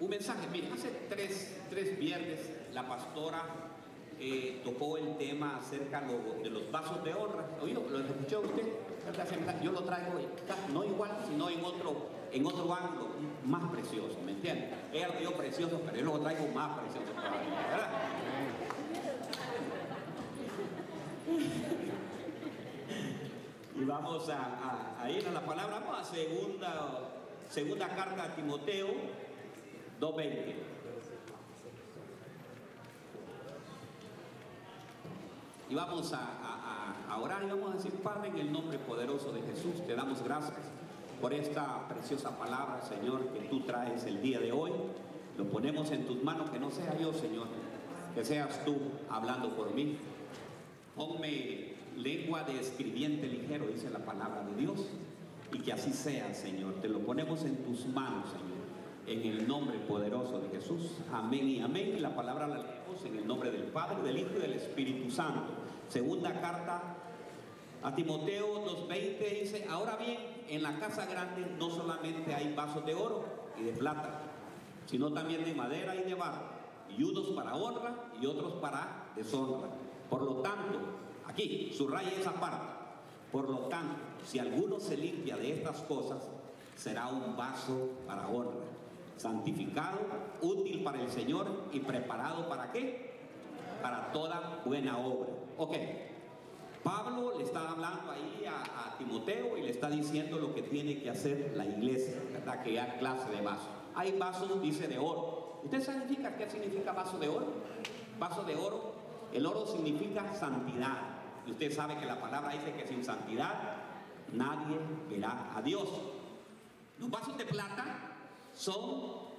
un mensaje. Mire, hace tres, tres viernes la pastora eh, tocó el tema acerca de los vasos de honra. ¿Oído? ¿Lo escuchó usted? Yo lo traigo no igual, sino en otro, en otro ángulo, más precioso, ¿me entiende? Ella lo dio precioso, pero yo lo traigo más precioso ¿verdad? Y vamos a, ir a la palabra, vamos a segunda, segunda carta a Timoteo 2.20. Y vamos a, orar y vamos a decir, Padre, en el nombre poderoso de Jesús, te damos gracias por esta preciosa palabra, Señor, que tú traes el día de hoy. Lo ponemos en tus manos, que no sea yo, Señor, que seas tú hablando por mí. Ponme lengua de escribiente ligero, dice la palabra de Dios, y que así sea, Señor. Te lo ponemos en tus manos, Señor, en el nombre poderoso de Jesús. Amén y amén. La palabra la leemos en el nombre del Padre, del Hijo y del Espíritu Santo. Segunda carta a Timoteo 2.20 dice, ahora bien, en la casa grande no solamente hay vasos de oro y de plata, sino también de madera y de barro, y unos para honra y otros para deshonra. Por lo tanto, Aquí, subraya esa parte. Por lo tanto, si alguno se limpia de estas cosas, será un vaso para honra, santificado, útil para el Señor y preparado para qué? Para toda buena obra. Ok, Pablo le está hablando ahí a, Timoteo y le está diciendo lo que tiene que hacer la iglesia, ¿verdad? Que hay clase de vaso. Hay vasos, dice, de oro. ¿Usted sabe qué significa vaso de oro? Vaso de oro. El oro significa santidad. Y usted sabe que la palabra dice que sin santidad nadie verá a Dios. Los vasos de plata son,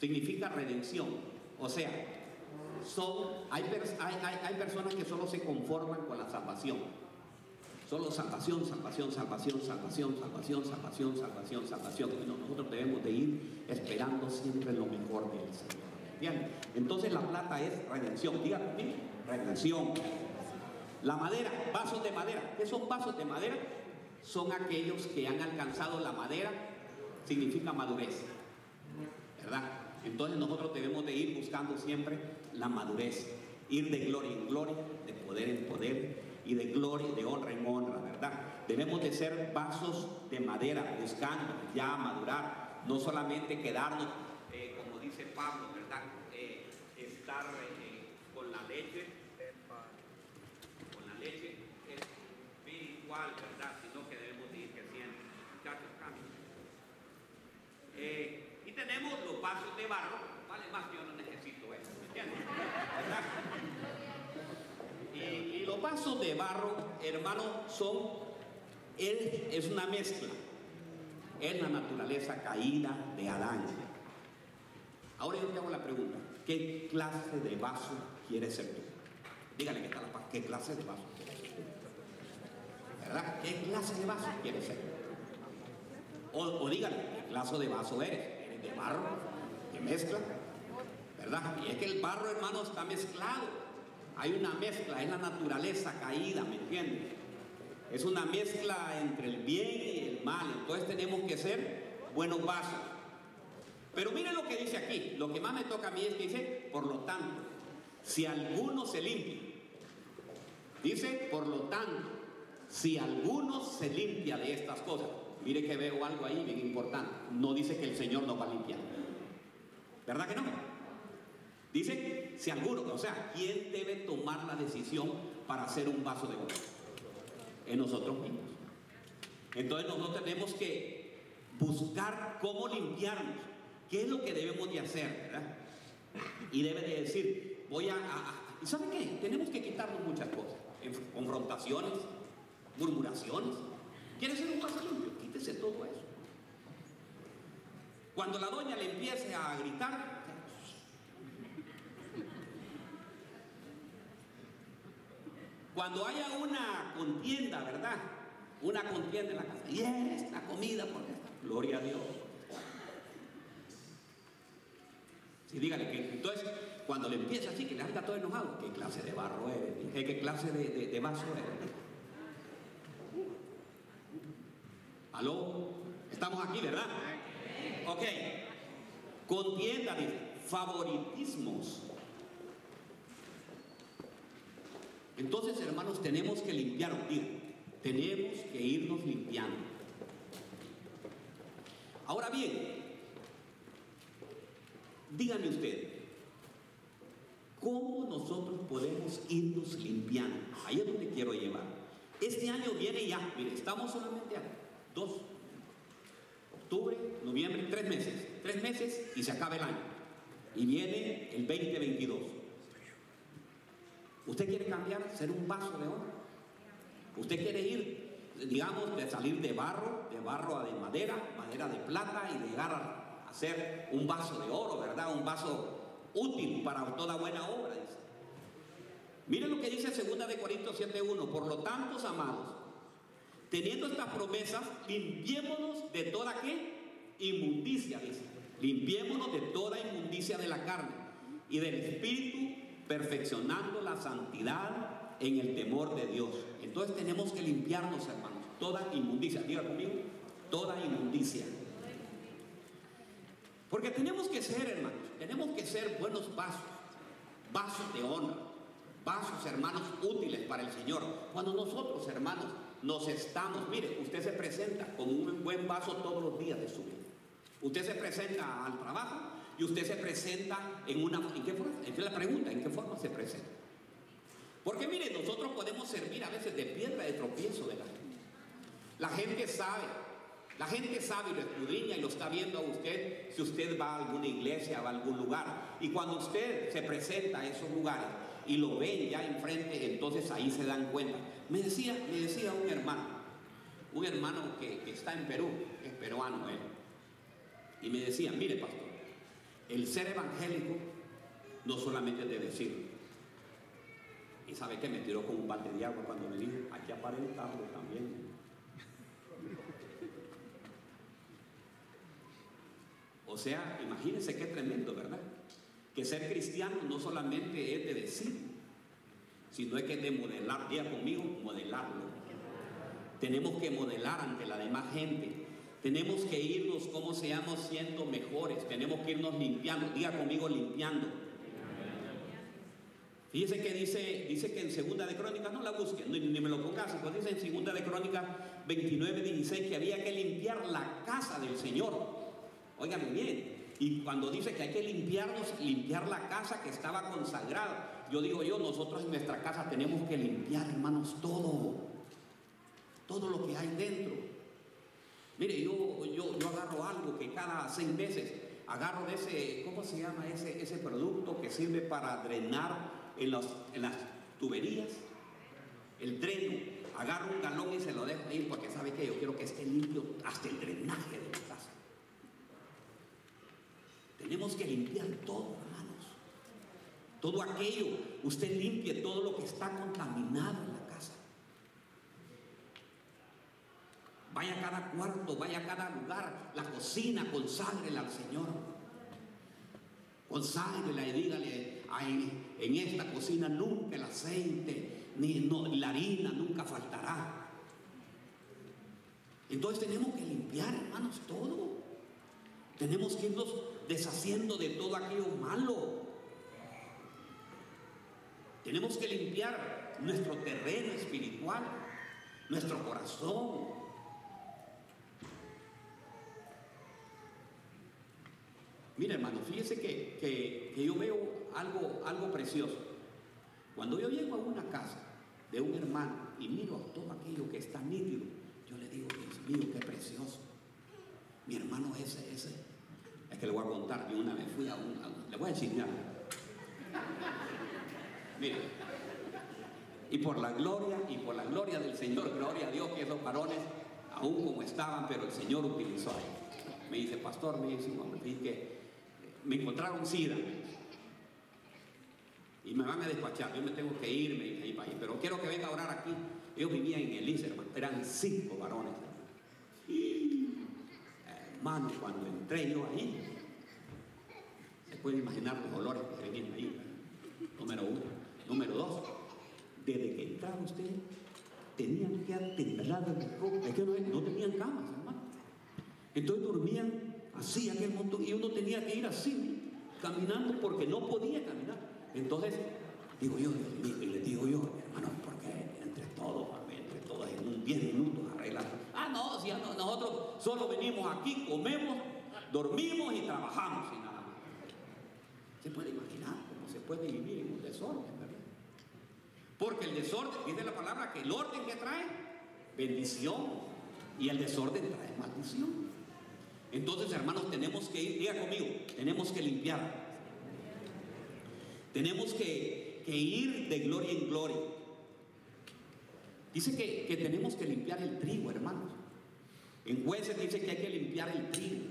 significa redención. O sea, son, hay, hay, personas que solo se conforman con la salvación. Solo salvación, salvación, salvación, salvación, salvación, salvación, salvación, salvación. nosotros debemos de ir esperando siempre lo mejor del Señor. Entonces la plata es redención. Dígame, redención. La madera, vasos de madera. ¿Qué son vasos de madera? Son aquellos que han alcanzado la madera, significa madurez. ¿Verdad? Entonces nosotros debemos de ir buscando siempre la madurez, ir de gloria en gloria, de poder en poder y de gloria, de honra en honra, ¿verdad? Debemos de ser vasos de madera, buscando ya madurar, no solamente quedarnos, eh, como dice Pablo, ¿verdad? Eh, estar eh, con la leche leche espiritual, ¿verdad? Sino que debemos ir creciendo. Muchachos, cambien. Eh, y tenemos los vasos de barro, vale más que yo no necesito eso, ¿me entiendes? Y, y, los vasos de barro, hermano, son, es una mezcla, es la naturaleza caída de Adán. Ahora yo te hago la pregunta, ¿qué clase de vaso quieres ser tú? Dígale que está la paz. ¿Qué clase de vaso ¿Verdad? ¿Qué clase de vaso quieres ser? O, o dígale, ¿qué clase de vaso eres? ¿Eres de barro? ¿De mezcla? ¿Verdad? Y es que el barro, hermano, está mezclado. Hay una mezcla, es la naturaleza caída, ¿me entiendes? Es una mezcla entre el bien y el mal. Entonces tenemos que ser buenos vasos. Pero miren lo que dice aquí. Lo que más me toca a mí es que dice, por lo tanto, si alguno se limpia, dice, por lo tanto, si alguno se limpia de estas cosas, mire que veo algo ahí bien importante, no dice que el Señor nos va a limpiar. ¿Verdad que no? Dice, si alguno, o sea, ¿quién debe tomar la decisión para hacer un vaso de oro? En nosotros mismos. Entonces nosotros tenemos que buscar cómo limpiarnos. ¿Qué es lo que debemos de hacer? Y debe de decir, voy a, ¿Y sabe qué? Tenemos que quitarnos muchas cosas. Confrontaciones, murmuraciones. ¿Quiere ser un vaso limpio? Quítese todo eso. Cuando la doña le empiece a gritar, cuando haya una contienda, ¿verdad? Una contienda en la casa. Y es la comida, porque gloria a Dios. Y dígale que entonces cuando le empieza así, que le anda todo enojado, ¿qué clase de barro eres? ¿Qué clase de, de, vaso eres? ¿Aló? Estamos aquí, ¿verdad? Ok. contienda, favoritismos. Entonces, hermanos, tenemos que limpiar, tenemos que irnos limpiando. Ahora bien, díganme usted, ¿cómo nosotros podemos irnos limpiando? Ahí es donde quiero llevar. Este año viene ya, mire, estamos solamente a dos, octubre, noviembre, tres meses, tres meses y se acaba el año. Y viene el 2022. ¿Usted quiere cambiar, ser un vaso de oro? ¿Usted quiere ir, digamos, de salir de barro, de barro a de madera, madera de plata y llegar a, ser un vaso de oro, ¿verdad? Un vaso útil para toda buena obra, dice. Miren lo que dice 2 de Corintios 7.1. Por lo tanto, amados, teniendo estas promesas, limpiémonos de toda? Inmundicia, dice. Limpiémonos de toda inmundicia de la carne y del espíritu, perfeccionando la santidad en el temor de Dios. Entonces tenemos que limpiarnos, hermanos, toda inmundicia. Diga conmigo, toda inmundicia. Porque tenemos que ser, hermanos, tenemos que ser buenos vasos, vasos de honra, vasos, hermanos, útiles para el Señor. Cuando nosotros, hermanos, nos estamos, mire, usted se presenta como un buen vaso todos los días de su vida. Usted se presenta al trabajo y usted se presenta en una... ¿En qué forma? Es la pregunta, ¿en qué forma se presenta? Porque mire, nosotros podemos servir a veces de piedra de tropiezo de la gente. La gente sabe, la gente sabe y lo escudriña y lo está viendo a usted si usted va a alguna iglesia, va a algún lugar. Y cuando usted se presenta a esos lugares y lo ven ya enfrente, entonces ahí se dan cuenta. Me decía, me decía un hermano, un hermano que, está en Perú, es peruano él, y me decía, mire pastor, el ser evangélico no solamente es de decir, y sabe que me tiró con un balde de agua cuando me dijo, hay que aparentarlo también. O sea, imagínense qué tremendo, ¿verdad? Que ser cristiano no solamente es de decir, sino es que es de modelar, día conmigo, modelarlo. Tenemos que modelar ante la demás gente. Tenemos que irnos, como seamos, siendo mejores. Tenemos que irnos limpiando, diga conmigo, limpiando. Fíjese que dice, dice que en Segunda de Crónicas, no la busquen, ni, me lo pongas, pues dice en Segunda de Crónicas 29, 16 que había que limpiar la casa del Señor. Óigame bien. Y cuando dice que hay que limpiarnos, limpiar la casa que estaba consagrada. Yo digo yo, nosotros en nuestra casa tenemos que limpiar, hermanos, todo. Todo lo que hay dentro. Mire, yo, yo, yo agarro algo que cada seis meses agarro de ese, ¿cómo se llama ese, ese producto que sirve para drenar en, los, en las tuberías? El dreno. Agarro un galón y se lo dejo ahí porque sabe que yo quiero que esté limpio hasta el drenaje de. Tenemos que limpiar todo, hermanos. Todo aquello, usted limpie todo lo que está contaminado en la casa. Vaya a cada cuarto, vaya a cada lugar, la cocina, conságrela al Señor. Conságrela y dígale, en esta cocina nunca el aceite, ni la harina nunca faltará. Entonces tenemos que limpiar, hermanos, todo. Tenemos que irnos deshaciendo de todo aquello malo. Tenemos que limpiar nuestro terreno espiritual, nuestro corazón. Mira hermano, fíjese que, yo veo algo, algo precioso. Cuando yo llego a una casa de un hermano y miro todo aquello que está nítido, yo le digo, Dios mío, qué precioso. Mi hermano ese, ese. Es que le voy a contar, yo una vez fui a un, le voy a enseñar. Mire, y por la gloria, y por la gloria del Señor, gloria a Dios que esos varones, aún como estaban, pero el Señor utilizó ahí. Me dice, pastor, me dice, que me encontraron sida. Y me van a despachar, yo me tengo que ir, me dice, pero quiero que venga a orar aquí. Ellos vivían en el hermano, eran cinco varones. Hermano, cuando entré yo ahí, se puede imaginar los olores que venían ahí. Número uno. Número dos, desde que entraba usted, tenían que atender el Es que no, tenían camas, hermano. Entonces dormían así aquel montón, y uno tenía que ir así, caminando porque no podía caminar. Entonces, digo yo, y le digo yo, hermano, porque entre todos, en un 10 minutos arreglar. Ah, no, si nosotros solo venimos aquí, comemos, dormimos y trabajamos y nada más. Se puede imaginar cómo se puede vivir en un desorden, ¿verdad? Porque el desorden, dice la palabra, que el orden que trae, bendición, y el desorden trae maldición. Entonces, hermanos, tenemos que ir, diga conmigo, tenemos que limpiar. Tenemos que, ir de gloria en gloria. Dice que, que tenemos que limpiar el trigo, hermanos. En jueces dice que hay que limpiar el trigo.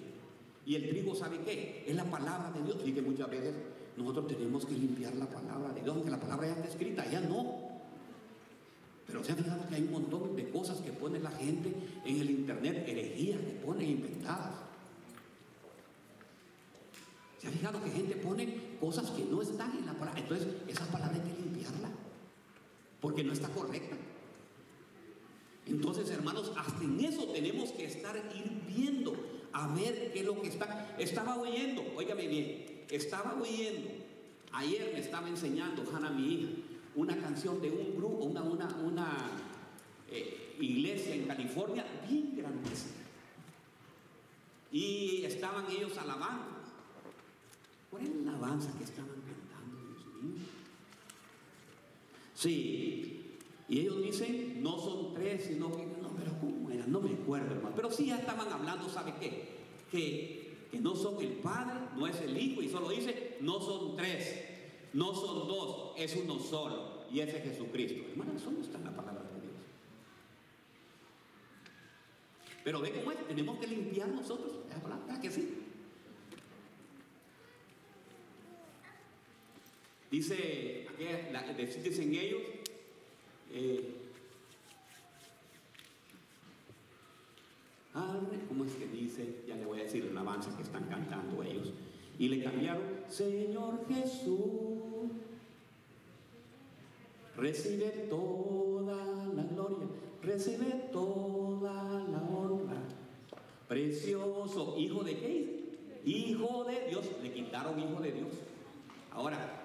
Y el trigo, ¿sabe qué? Es la palabra de Dios. Y que muchas veces nosotros tenemos que limpiar la palabra de Dios, aunque la palabra ya está escrita, ya no. Pero se ha fijado que hay un montón de cosas que pone la gente en el internet, herejías que ponen inventadas. Se ha fijado que gente pone cosas que no están en la palabra. Entonces, esa palabra hay que limpiarla. Porque no está correcta. Entonces, hermanos, hasta en eso tenemos que estar ir viendo a ver qué es lo que está. Estaba oyendo, óigame bien, estaba oyendo. Ayer me estaba enseñando Hanna, mi hija, una canción de un grupo, una, una, una eh, iglesia en California bien grandísima. Y estaban ellos alabando. ¿Cuál es la alabanza que estaban cantando, Dios mío? Sí, y ellos dicen, no son tres, sino que, no, pero ¿cómo era? No me acuerdo, hermano. Pero sí ya estaban hablando, ¿sabe qué? Que, que no son el Padre, no es el Hijo, y solo dice, no son tres, no son dos, es uno solo, y ese es Jesucristo. Hermano, eso no está en la palabra de Dios. Pero ve cómo es, tenemos que limpiar nosotros, ¿verdad que sí? Dice, dicen ellos, eh, ¿cómo es que dice? Ya le voy a decir avance que están cantando ellos. Y le cambiaron, Señor Jesús, recibe toda la gloria, recibe toda la honra. Precioso, hijo de qué? Hijo de Dios. Le quitaron hijo de Dios. Ahora,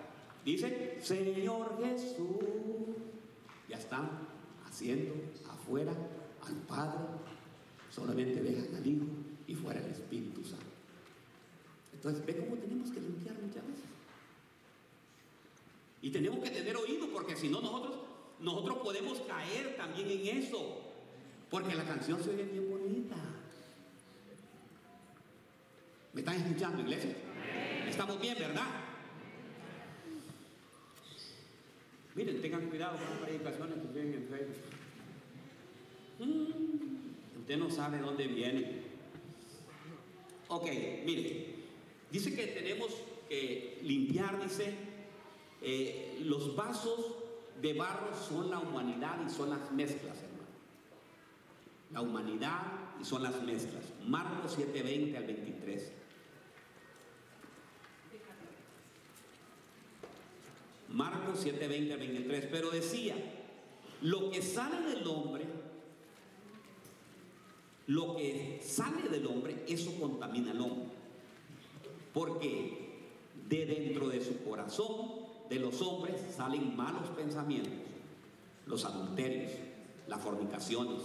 Dice, Señor Jesús, ya están haciendo afuera al Padre, solamente dejan al Hijo y fuera el Espíritu Santo. Entonces, ve cómo tenemos que limpiar muchas veces. Y tenemos que tener oído, porque si no, nosotros, nosotros podemos caer también en eso. Porque la canción se oye bien bonita. ¿Me están escuchando, iglesia? Estamos bien, ¿verdad? Miren, tengan cuidado con las predicaciones que ven en Facebook. Mm, usted no sabe dónde viene. Ok, mire, dice que tenemos que limpiar, dice, eh, los vasos de barro son la humanidad y son las mezclas, hermano. La humanidad y son las mezclas. Marcos 7:20 al 23. Marcos 7, 20 23. Pero decía, lo que sale del hombre, lo que sale del hombre, eso contamina al hombre. Porque de dentro de su corazón, de los hombres, salen malos pensamientos, los adulterios, las fornicaciones,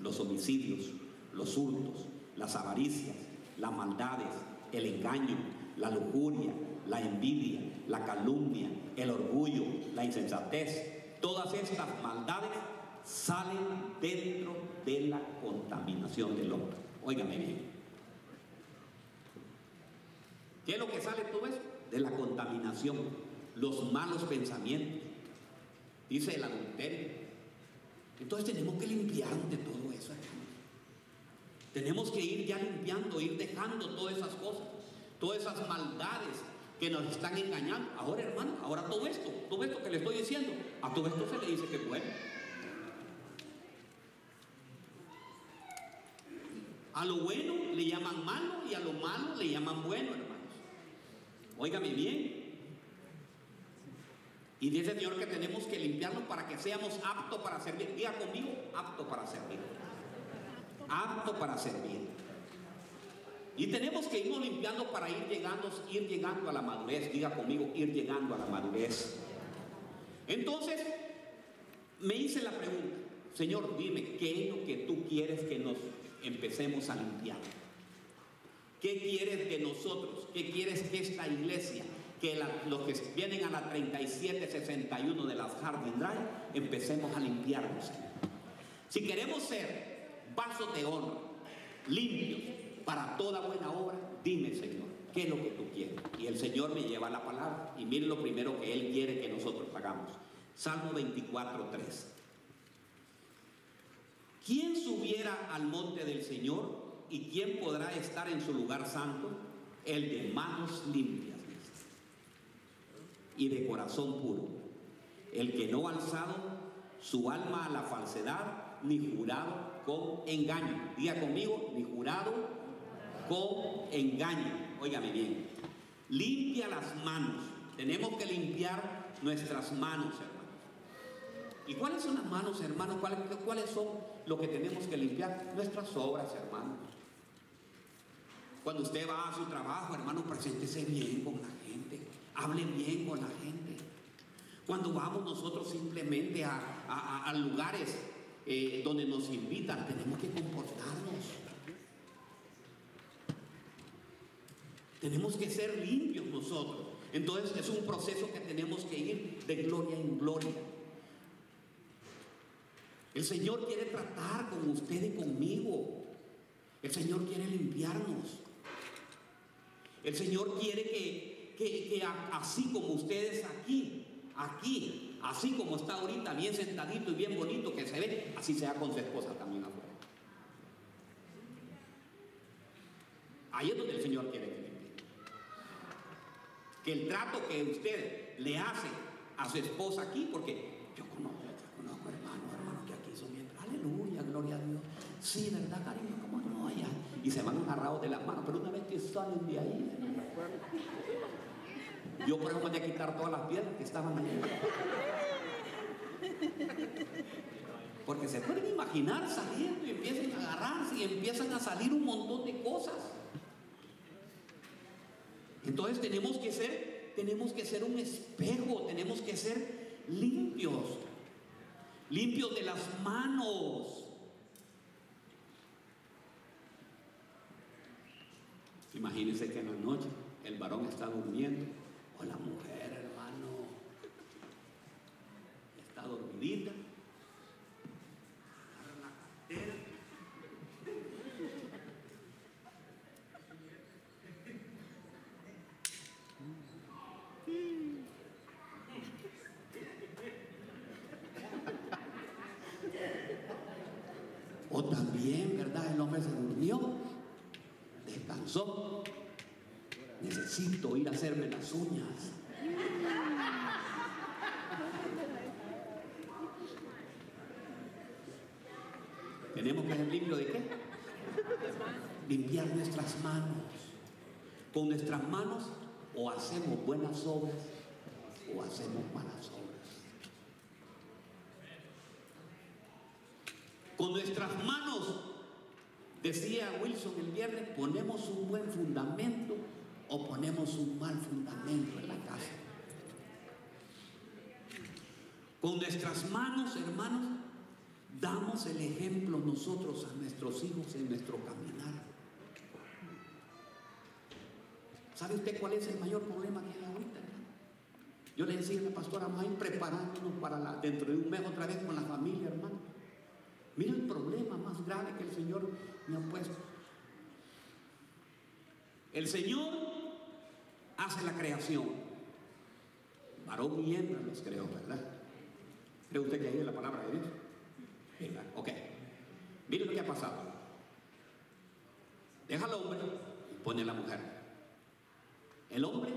los homicidios, los hurtos, las avaricias, las maldades, el engaño, la lujuria, la envidia, la calumnia, el orgullo, la insensatez, todas estas maldades salen dentro de la contaminación del hombre. Óigame bien. ¿Qué es lo que sale todo eso? De la contaminación, los malos pensamientos, dice el adulterio. Entonces tenemos que limpiar de todo eso, Tenemos que ir ya limpiando, ir dejando todas esas cosas, todas esas maldades, que nos están engañando. Ahora, hermano, ahora todo esto, todo esto que le estoy diciendo, a todo esto se le dice que es bueno. A lo bueno le llaman malo y a lo malo le llaman bueno, hermanos. Óigame bien. Y dice el Señor que tenemos que limpiarlo para que seamos aptos para servir. Diga conmigo, apto para servir. Apto para servir. Y tenemos que irnos limpiando para ir llegando, ir llegando a la madurez. Diga conmigo, ir llegando a la madurez. Entonces, me hice la pregunta, Señor, dime, ¿qué es lo que tú quieres que nos empecemos a limpiar? ¿Qué quieres de nosotros? ¿Qué quieres que esta iglesia, que los que vienen a la 3761 de las Harding Drive, empecemos a limpiarnos? Si queremos ser vasos de honra, limpios, para toda buena obra, dime, Señor, ¿qué es lo que tú quieres? Y el Señor me lleva la palabra. Y mire lo primero que Él quiere que nosotros hagamos. Salmo 24, 3. ¿Quién subiera al monte del Señor y quién podrá estar en su lugar santo? El de manos limpias y de corazón puro. El que no ha alzado su alma a la falsedad ni jurado con engaño. Diga conmigo, ni jurado con engaño. Óigame bien. Limpia las manos. Tenemos que limpiar nuestras manos, hermanos. ¿Y cuáles son las manos, hermanos? ¿Cuáles, ¿Cuáles son lo que tenemos que limpiar? Nuestras obras, hermanos. Cuando usted va a su trabajo, hermano, preséntese bien con la gente. Hable bien con la gente. Cuando vamos nosotros simplemente a, lugares eh, donde nos invitan, tenemos que comportarnos. Tenemos que ser limpios nosotros. Entonces es un proceso que tenemos que ir de gloria en gloria. El Señor quiere tratar con usted y conmigo. El Señor quiere limpiarnos. El Señor quiere que, que, así como ustedes aquí, aquí, así como está ahorita, bien sentadito y bien bonito que se ve, así sea con su esposa también afuera. Ahí es donde el Señor quiere que que el trato que usted le hace a su esposa aquí, porque yo conozco, yo conozco hermanos, hermanos que aquí son bien, aleluya, gloria a Dios. Sí, ¿verdad, cariño? ¿Cómo no? Ya. Y se van agarrados de las manos, pero una vez que salen de ahí, yo por eso voy a quitar todas las piedras que estaban ahí. Porque se pueden imaginar saliendo y empiezan a agarrarse y empiezan a salir un montón de cosas. Entonces tenemos que ser, tenemos que ser un espejo, tenemos que ser limpios, limpios de las manos. Imagínense que en la noche el varón está durmiendo o la mujer, hermano, está dormidita. O también, ¿verdad? El hombre se durmió, descansó. Necesito ir a hacerme las uñas. Tenemos que ser limpio de qué? Limpiar nuestras manos. Con nuestras manos o hacemos buenas obras o hacemos malas obras. Con nuestras manos, decía Wilson el viernes, ponemos un buen fundamento o ponemos un mal fundamento en la casa. Con nuestras manos, hermanos, damos el ejemplo nosotros a nuestros hijos en nuestro caminar. ¿Sabe usted cuál es el mayor problema que hay ahorita? Yo le decía a la pastora May preparándonos para dentro de un mes otra vez con la familia, hermano. Mira el problema más grave que el Señor me ha puesto. El Señor hace la creación. Varón y hembra los creó, ¿verdad? ¿Cree usted que ahí es la palabra de Dios? ¿Verdad? Ok. Mire lo que ha pasado. Deja al hombre y pone a la mujer. El hombre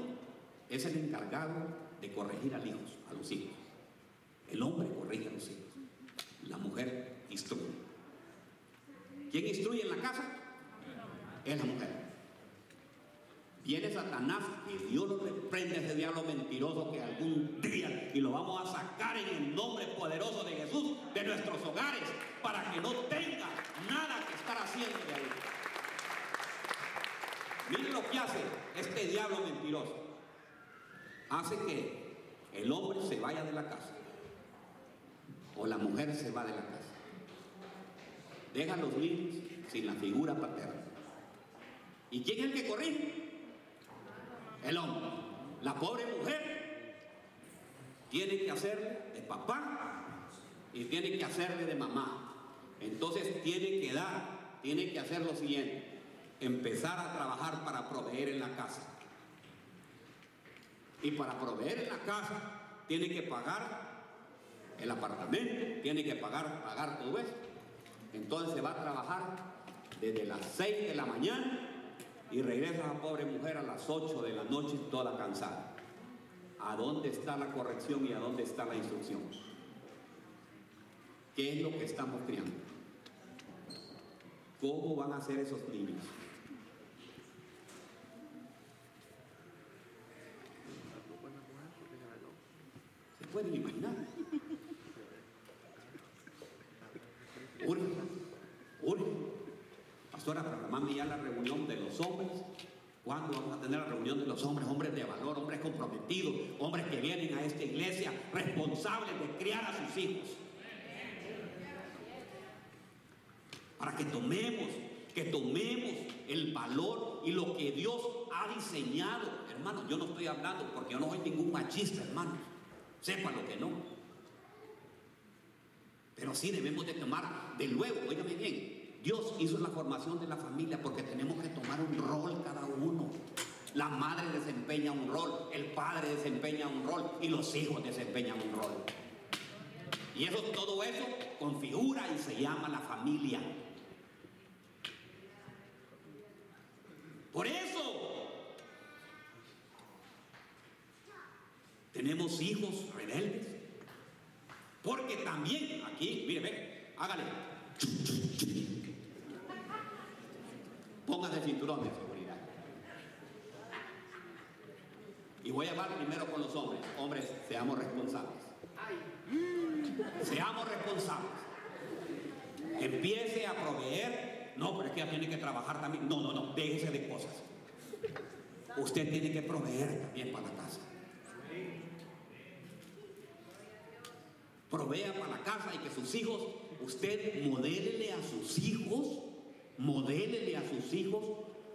es el encargado de corregir a los hijos. El hombre corrige a los hijos. La mujer instruye. ¿Quién instruye en la casa? Es la mujer. Viene Satanás y Dios lo reprende a ese diablo mentiroso que algún día y lo vamos a sacar en el nombre poderoso de Jesús de nuestros hogares para que no tenga nada que estar haciendo de ahí. Miren lo que hace este diablo mentiroso. Hace que el hombre se vaya de la casa. O la mujer se va de la casa. Deja a los niños sin la figura paterna. ¿Y quién es el que corrige? El hombre. La pobre mujer tiene que hacerle de papá y tiene que hacerle de mamá. Entonces tiene que dar, tiene que hacer lo siguiente, empezar a trabajar para proveer en la casa. Y para proveer en la casa tiene que pagar el apartamento, tiene que pagar, pagar todo eso. Entonces se va a trabajar desde las 6 de la mañana y regresa a pobre mujer a las 8 de la noche toda cansada. ¿A dónde está la corrección y a dónde está la instrucción? ¿Qué es lo que estamos criando? ¿Cómo van a ser esos niños? ¿Se pueden imaginar? Uri, Uri, pastora, programame ya la reunión de los hombres. ¿Cuándo vamos a tener la reunión de los hombres? Hombres de valor, hombres comprometidos, hombres que vienen a esta iglesia responsables de criar a sus hijos. Para que tomemos, que tomemos el valor y lo que Dios ha diseñado. Hermano, yo no estoy hablando porque yo no soy ningún machista, hermano. Sepa lo que no. Pero sí debemos de tomar, de luego, óigame bien, Dios hizo la formación de la familia porque tenemos que tomar un rol cada uno. La madre desempeña un rol, el padre desempeña un rol y los hijos desempeñan un rol. Y eso, todo eso configura y se llama la familia. Por eso tenemos hijos rebeldes. Porque también aquí, mire, ve, hágale. Póngase el cinturón de seguridad. Y voy a hablar primero con los hombres. Hombres, seamos responsables. Seamos responsables. Empiece a proveer. No, pero es que tiene que trabajar también. No, no, no. Déjese de cosas. Usted tiene que proveer también para la casa. Provea para la casa y que sus hijos, usted modélele a sus hijos, modélele a sus hijos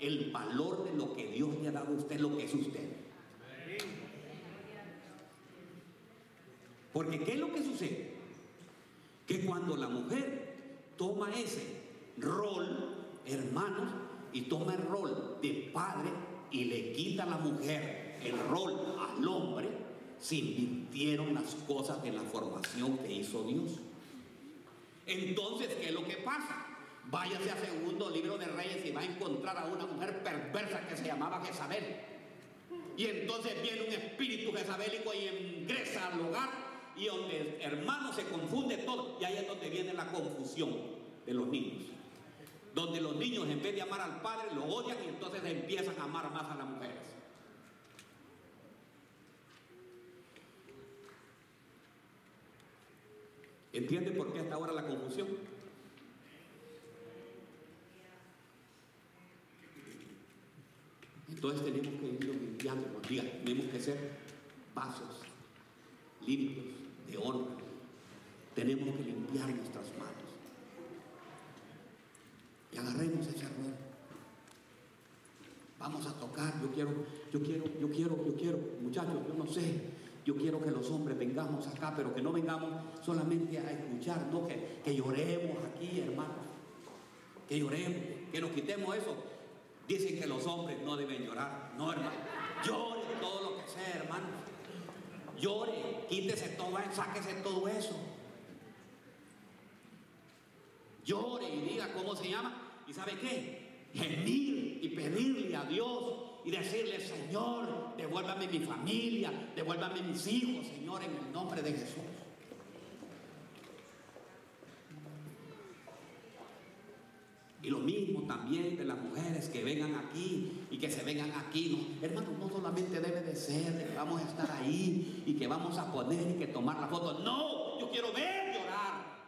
el valor de lo que Dios le ha dado a usted, lo que es usted. Porque ¿qué es lo que sucede? Que cuando la mujer toma ese rol, hermanos, y toma el rol de padre y le quita a la mujer el rol al hombre, se invirtieron las cosas de la formación que hizo Dios. Entonces, ¿qué es lo que pasa? Váyase a segundo libro de Reyes y va a encontrar a una mujer perversa que se llamaba Jezabel. Y entonces viene un espíritu jezabélico y ingresa al hogar y donde hermano se confunde todo. Y ahí es donde viene la confusión de los niños. Donde los niños en vez de amar al padre lo odian y entonces empiezan a amar más a las mujeres. ¿Entiende por qué hasta ahora la confusión? Entonces tenemos que ir limpiando, diga, tenemos que ser vasos limpios, de honra. Tenemos que limpiar nuestras manos. Y agarremos ese rol. Vamos a tocar, yo quiero, yo quiero, yo quiero, yo quiero, muchachos, yo no sé, yo quiero que los hombres vengamos acá, pero que no vengamos solamente a escuchar, no que, que lloremos aquí, hermanos. Que lloremos, que nos quitemos eso. Dicen que los hombres no deben llorar. No, hermano. Llore todo lo que sea, hermano. Llore, quítese todo eso, sáquese todo eso. Llore y diga cómo se llama. ¿Y sabe qué? Gemir y pedirle a Dios y decirle, Señor, devuélvame mi familia, devuélvame mis hijos, Señor, en el nombre de Jesús. Y lo mismo también de las mujeres que vengan aquí y que se vengan aquí. No, hermano, no solamente debe de ser de que vamos a estar ahí y que vamos a poner y que tomar la foto. No, yo quiero ver llorar.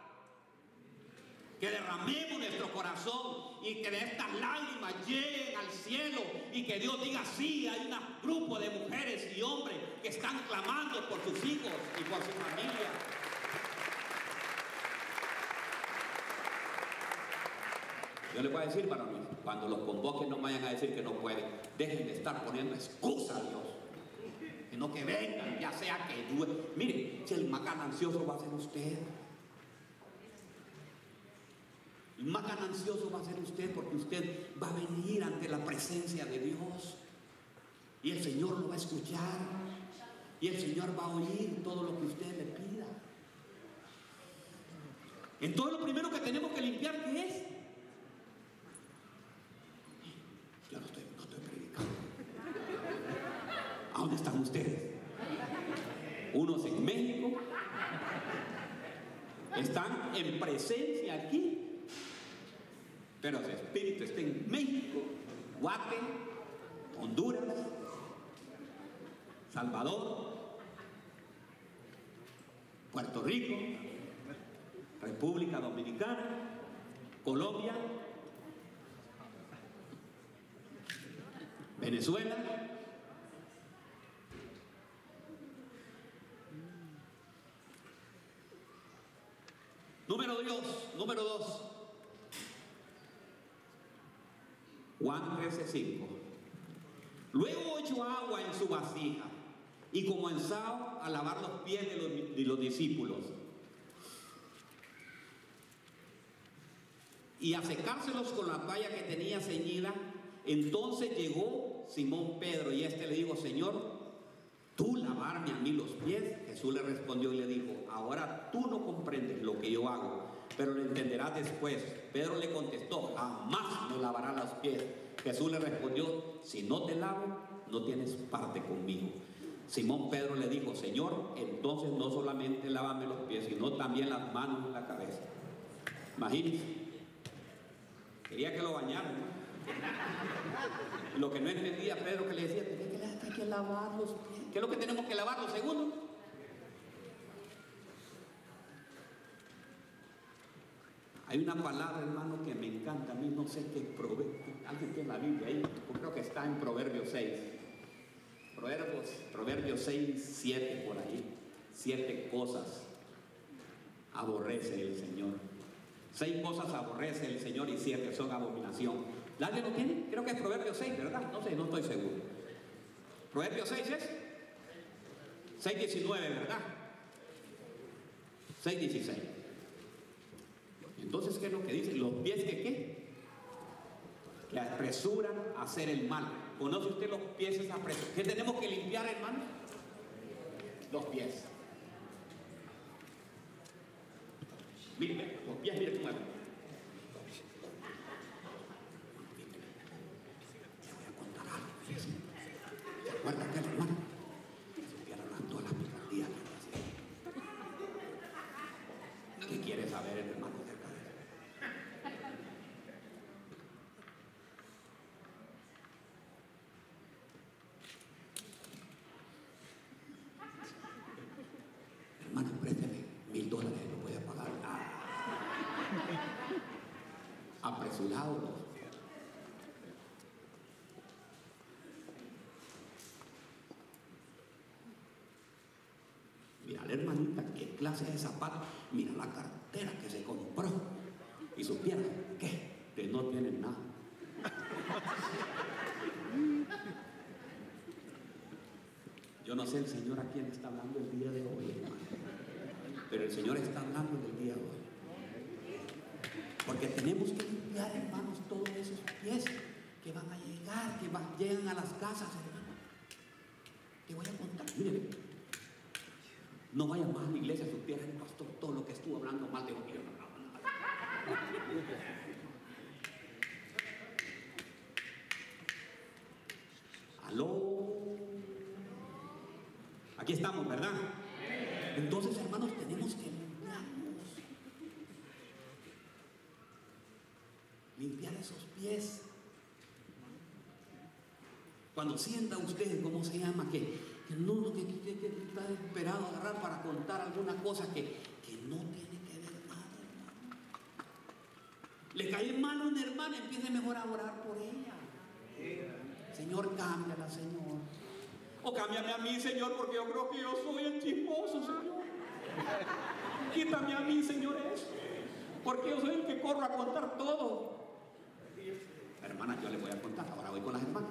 Que derramemos nuestro corazón y que estas lágrimas lleguen al cielo y que Dios diga, sí, hay un grupo de mujeres y hombres que están clamando por sus hijos y por su familia. Yo les voy a decir, mí, cuando los convoquen no vayan a decir que no pueden. Dejen de estar poniendo excusa a Dios. Sino que vengan, ya sea que duele. Mire, si el más ganancioso va a ser usted. El más ganancioso va a ser usted porque usted va a venir ante la presencia de Dios. Y el Señor lo va a escuchar. Y el Señor va a oír todo lo que usted le pida. Entonces lo primero que tenemos que limpiar, ¿qué es? Yo no estoy, no estoy predicando. ¿A dónde están ustedes? Unos en México. Están en presencia aquí. Pero su espíritu está en México, Guate, Honduras, Salvador, Puerto Rico, República Dominicana, Colombia, Venezuela. Número dos, número dos. Juan 13:5. Luego echó agua en su vasija y comenzó a lavar los pies de los, de los discípulos y a secárselos con la toalla que tenía ceñida. Entonces llegó Simón Pedro y este le dijo, Señor, tú lavarme a mí los pies. Jesús le respondió y le dijo, ahora tú no comprendes lo que yo hago, pero lo entenderás después. Pedro le contestó, jamás me lavará los pies. Jesús le respondió, si no te lavo, no tienes parte conmigo. Simón Pedro le dijo, Señor, entonces no solamente lávame los pies, sino también las manos y la cabeza. Imagínense. Quería que lo bañaran. Lo que no entendía Pedro que le decía, hay que lavar los pies. ¿Qué es lo que tenemos que lavar? Los. Hay una palabra, hermano, que me encanta. A mí no sé qué proverbio. Alguien tiene la Biblia ahí. Yo creo que está en Proverbios 6. Proverbios, Proverbios 6, 7 por ahí. Siete cosas aborrece el Señor. Seis cosas aborrece el Señor y siete son abominación. ¿Alguien lo tiene? Creo que es Proverbios 6, ¿verdad? No sé, no estoy seguro. Proverbios 6 es 6.19, ¿verdad? 6.16. Entonces, ¿qué es lo que dice? Los pies que qué? Que apresuran a hacer el mal. ¿Conoce usted los pies esa presión? ¿Qué tenemos que limpiar, hermano? Los pies. Mire, los pies, mire cómo es. Te voy a contar algo. ¿Se acuerdan aquel hermano? Se vieron todas las picardías que ¿Qué quiere saber el hermano acerca de eso? Hermano, présteme mil dólares, no puede pagar. Ah. Apresurado los Mira la hermanita, qué clase de zapato. Mira la cartera que se compró. Y supiera, ¿qué? Que no tienen nada. Yo no sé el Señor a quién está hablando el día de hoy, hermano. Pero el Señor está hablando del día de hoy. Porque tenemos que limpiar, hermanos, todos esos pies que van a llegar, que van, llegan a las casas, hermano. Te voy a contar, miren. No vayan más a la iglesia, supieran el pastor todo lo que estuvo hablando mal de gobierno. Aló. Aquí estamos, ¿verdad? Entonces, hermanos, tenemos que limpiarnos. Limpiar esos pies. Cuando sienta usted, ¿cómo se llama? Que, que no, no, que, que- que está esperado agarrar para contar alguna cosa que, que no tiene que ver nada, hermano. Le cae mal a una hermana, empiece mejor a orar por ella. Señor, cámbiala, Señor. O cámbiame a mí, Señor, porque yo creo que yo soy el chismoso, Señor. Quítame a mí, Señor, eso. Porque yo soy el que corro a contar todo. Hermana, yo le voy a contar. Ahora voy con las hermanas.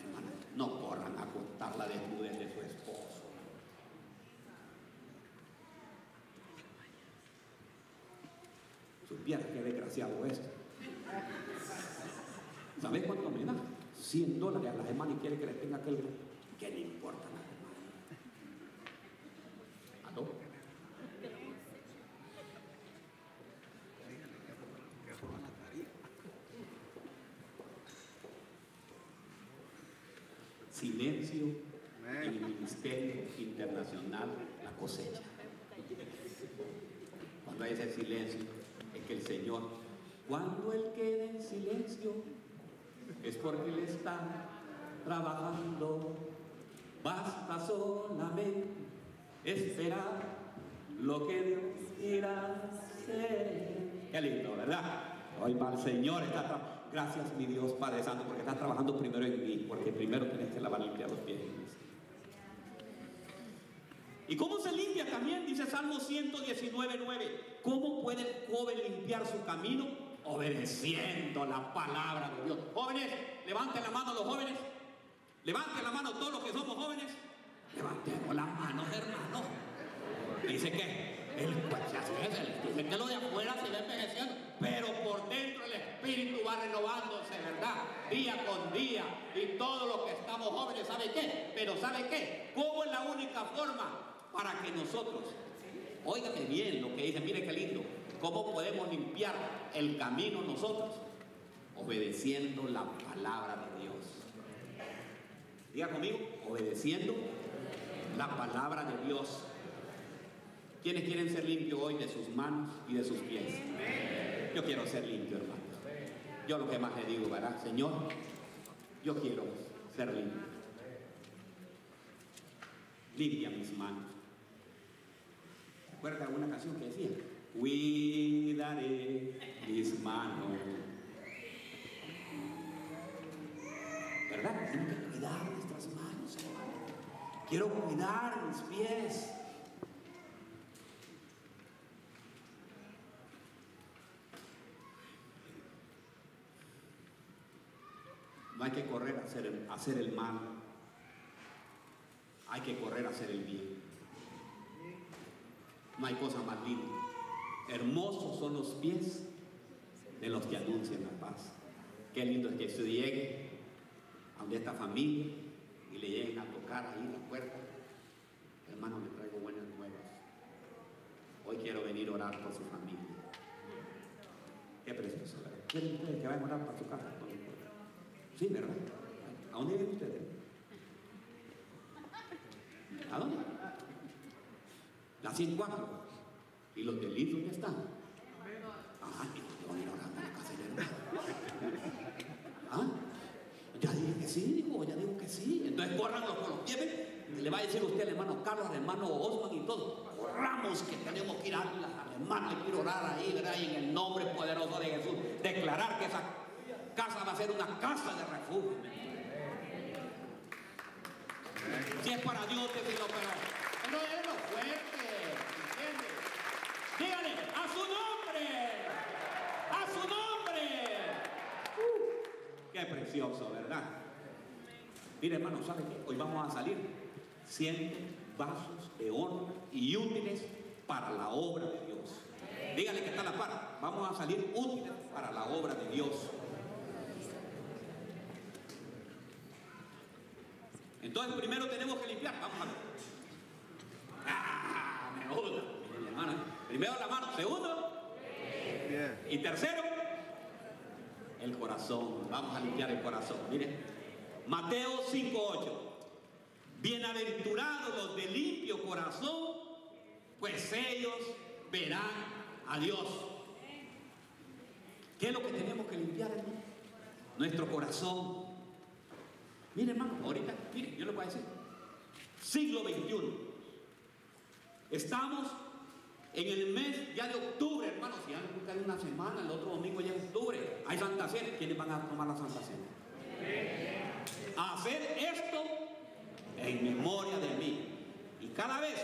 Hermanas, no corran a contar la desnudez de su esposo. Supiera qué desgraciado es. ¿Sabes cuánto me da? 100 dólares a las hermanas y quiere que le tenga aquel. ¿Qué le importa a las hermanas? ¿Aló? Silencio en el Ministerio Internacional La Cosecha. Cuando hay ese silencio, es que el Señor, cuando Él quede en silencio, es porque Él está trabajando. Basta solamente esperar lo que Dios quiera hacer. Qué lindo, ¿verdad? Hoy va el Señor, está Gracias, mi Dios Padre Santo, porque está trabajando primero en mí, porque primero tienes que lavar limpiar los pies. ¿Y cómo se limpia también? Dice Salmo 119, 9. ¿Cómo puede el joven limpiar su camino? Obedeciendo la palabra de Dios. Jóvenes, levanten la mano los jóvenes. Levanten la mano todos los que somos jóvenes. Levantemos las manos, hermanos. Dice que el, dice que lo de afuera se va envejeciendo, pero por dentro el espíritu va renovándose, ¿verdad? Día con día. Y todos los que estamos jóvenes, ¿sabe qué? Pero ¿sabe qué? ¿Cómo es la única forma para que nosotros, óigame bien lo que dice, mire qué lindo, ¿cómo podemos limpiar el camino nosotros? Obedeciendo la palabra de Dios. Diga conmigo, obedeciendo la palabra de Dios. ¿Quiénes quieren ser limpios hoy de sus manos y de sus pies? Yo quiero ser limpio, hermano. Yo lo que más le digo, ¿verdad? Señor, yo quiero ser limpio. Limpia mis manos. ¿Recuerda una canción que decía? Cuidaré mis manos. ¿Verdad? Tengo que cuidar nuestras manos, hermano. Quiero cuidar mis pies. No hay que correr a hacer, hacer el mal. Hay que correr a hacer el bien. No hay cosa más linda. Hermosos son los pies de los que anuncian la paz. Qué lindo es que se llegue a donde esta familia y le lleguen a tocar ahí la puerta. Hermano, me traigo buenas nuevas. Hoy quiero venir a orar por su familia. Qué precioso, ¿verdad? ¿Quieren ustedes que vayan a orar para su casa? Sí, ¿verdad? ¿A dónde viven ustedes? ¿A dónde? La 104. ¿Y los delitos ya están? Ah, y van a ir orando a la casa de hermano. ¿Ah? Ya dije que sí, dijo, ya digo que sí. Entonces corran los que los lleven. Le va a decir usted al hermano Carlos, al hermano Osman y todo. Corramos que tenemos que ir al hermano, le quiero orar ahí, ¿verdad? En el nombre poderoso de Jesús, declarar que esa casa va a ser una casa de refugio. Si es para Dios, decirlo, pero no es lo fuerte, ¿entiendes? Dígale, a su nombre, a su nombre. Uh, qué precioso, ¿verdad? Mire, hermano, ¿sabe qué? Hoy vamos a salir 100 vasos de honra y útiles para la obra de Dios. Dígale que está la par. Vamos a salir útiles para la obra de Dios. Entonces primero tenemos que limpiar. Vamos a ver. Ah, me gusta. hermano. Primero la mano. Segundo. Y tercero. El corazón. Vamos a limpiar el corazón. Miren. Mateo 5.8. Bienaventurados los de limpio corazón, pues ellos verán a Dios. ¿Qué es lo que tenemos que limpiar, hermano? Nuestro corazón. Mire, hermano, ahorita, mire, yo le voy a decir. Siglo XXI. Estamos En el mes ya de octubre, hermanos, si han una semana, el otro domingo ya es octubre, hay Santa Cena. ¿Quiénes van a tomar la Santa Cena? Hacer esto en memoria de mí. Y cada vez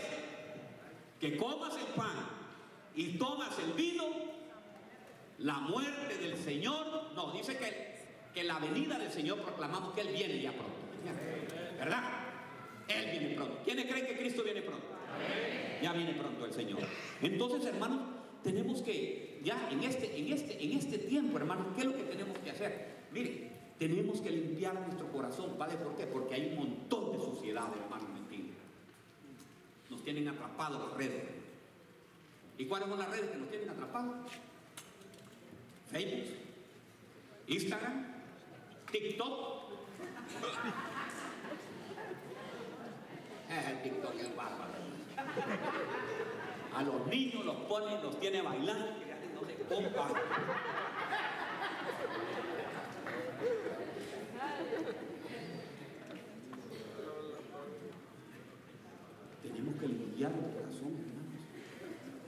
que comas el pan y tomas el vino, la muerte del Señor, no, dice que, que la venida del Señor proclamamos que Él viene ya pronto. ¿Verdad? Él viene pronto. ¿Quiénes creen que Cristo viene pronto? Ya viene pronto el Señor. Entonces, hermanos, tenemos que, ya en este, en este, en este tiempo, hermanos, ¿qué es lo que tenemos que hacer? Mire, tenemos que limpiar nuestro corazón, ¿vale? ¿Por qué? Porque hay un montón de suciedad, hermanos, mentiras. Nos tienen atrapados las redes. ¿Y cuáles son las redes que nos tienen atrapados? Facebook, Instagram, TikTok. Es el TikTok es bárbaro. A los niños los ponen, los tiene bailando, no se compa. Tenemos que limpiar el corazón, hermanos,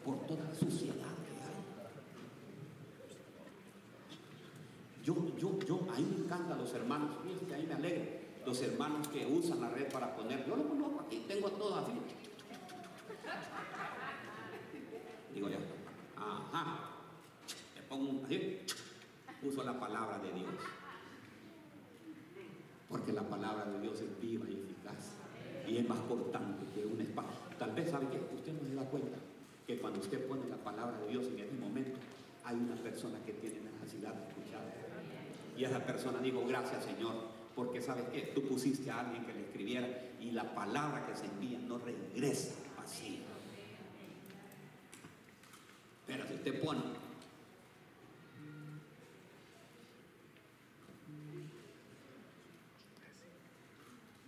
por toda la suciedad que hay. Yo, yo, a mí me encantan los hermanos, fíjense, a mí me alegra los hermanos que usan la red para poner, yo lo conozco aquí, tengo todo así. Digo yo, ajá, le pongo un, así, uso la palabra de Dios. Porque la palabra de Dios es viva y eficaz y es más cortante que una espada. Tal vez sabe que usted no se da cuenta que cuando usted pone la palabra de Dios en ese momento, hay una persona que tiene necesidad de escuchar. Y esa persona dijo, gracias Señor, porque sabes que tú pusiste a alguien que le escribiera y la palabra que se envía no regresa vacía. Pero si usted pone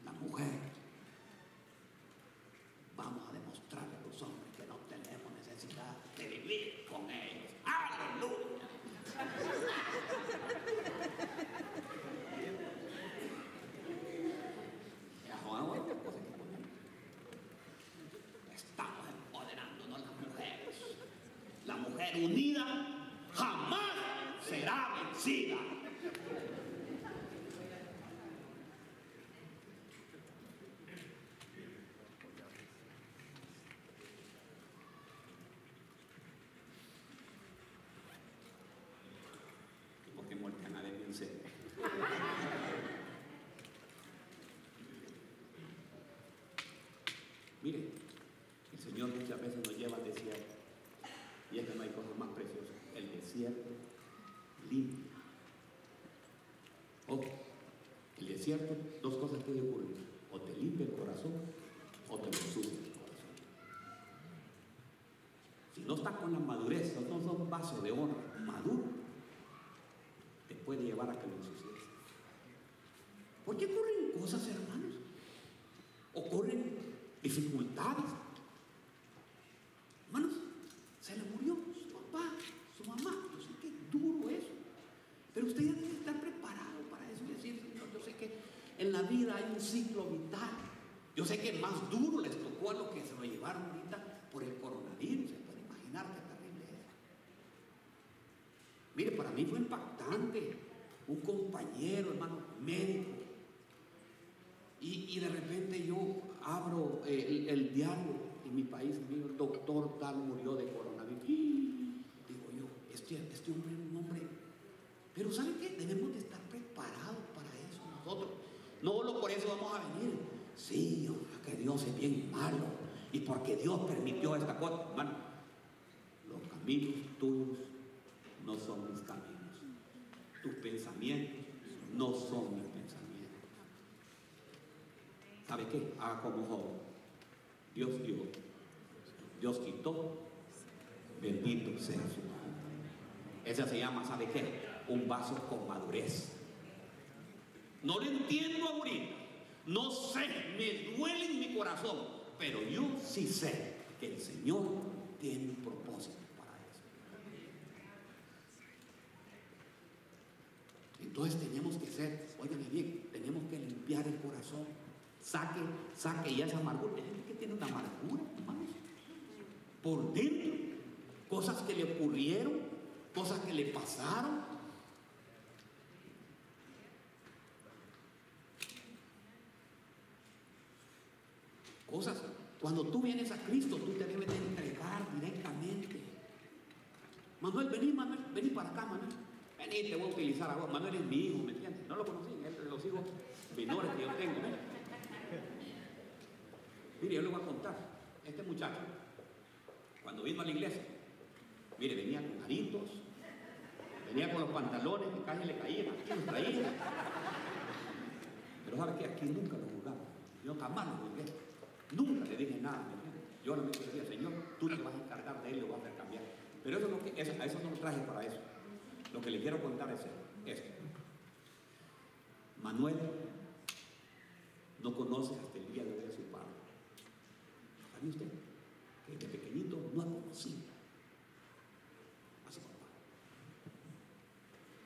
la mujer, vamos a demostrarle a los hombres que no tenemos necesidad de vivir con ellos. Aleluya. Ya, Juan, bueno, cosa que ponemos. Estamos empoderándonos las mujeres. La mujer unida jamás será vencida. ¿Y por qué muerten a bien serio? Mire, el Señor muchas veces nos lleva al desierto. Y es que no hay cosas más preciosas. El desierto limpia. Ojo, el desierto, dos cosas pueden ocurrir. O te limpia el corazón o te lo ensucia el corazón. Si no estás con la madurez, no son vasos de oro maduro, te puede llevar a que lo ensucies. ¿Por qué ocurren cosas, hermanos? Ocurren dificultades. Hermanos, se le murió su papá, su mamá. Yo sé que es duro eso. Pero usted ya debe estar preparado para eso y decir, Señor, yo sé que en la vida hay un ciclo vital. Yo sé que más duro les tocó a los que se lo llevaron ahorita por el coronavirus. Puede imaginar qué terrible es. Mire, para mí fue impactante. Un compañero, hermano, médico. Y, y de repente yo abro eh, el, el diario en mi país, amigo, el doctor tal murió de coronavirus. Digo yo, este, este hombre es un hombre. Pero ¿sabe qué? Debemos de estar preparados para eso nosotros. No solo por eso vamos a venir. Sí, ojalá que Dios es bien malo. Y porque Dios permitió esta cosa. Hermano, los caminos tuyos no son mis caminos. Tus pensamientos no son mis pensamientos. ¿Sabe qué? Haga como Job. Dios dio, Dios quitó, bendito sea su nombre. Esa se llama, ¿sabe qué? Un vaso con madurez. No lo entiendo ahorita, no sé, me duele en mi corazón, pero yo sí sé que el Señor tiene un propósito para eso. Entonces tenemos que ser, óigame bien, tenemos que limpiar el corazón. Saque, saque ya esa amargura. Hay gente que tiene una amargura, hermanos. Por dentro. cosas que le ocurrieron, cosas que le pasaron. Cosas, cuando tú vienes a Cristo, tú te debes de entregar directamente. Manuel, vení, Manuel, vení para acá, Manuel. Vení, te voy a utilizar a vos. Manuel es mi hijo, ¿me entiendes? No lo conocí, es de los hijos menores que yo tengo. Mire, yo le voy a contar. Este muchacho, cuando vino a la iglesia, mire, venía con aritos, venía con los pantalones que casi le caían, aquí los traía. Pero sabe que aquí nunca lo juzgamos. Yo jamás lo juzgué. Nunca le dije nada, ¿me? Yo le decía, Señor, tú te vas a encargar de él, lo vas a cambiar. Pero eso, no, eso, a eso no lo traje para eso. Lo que le quiero contar es esto. Manuel no conoce hasta el día de hoy a su padre. ¿Sabe usted? Que desde pequeñito no ha conocido a su papá.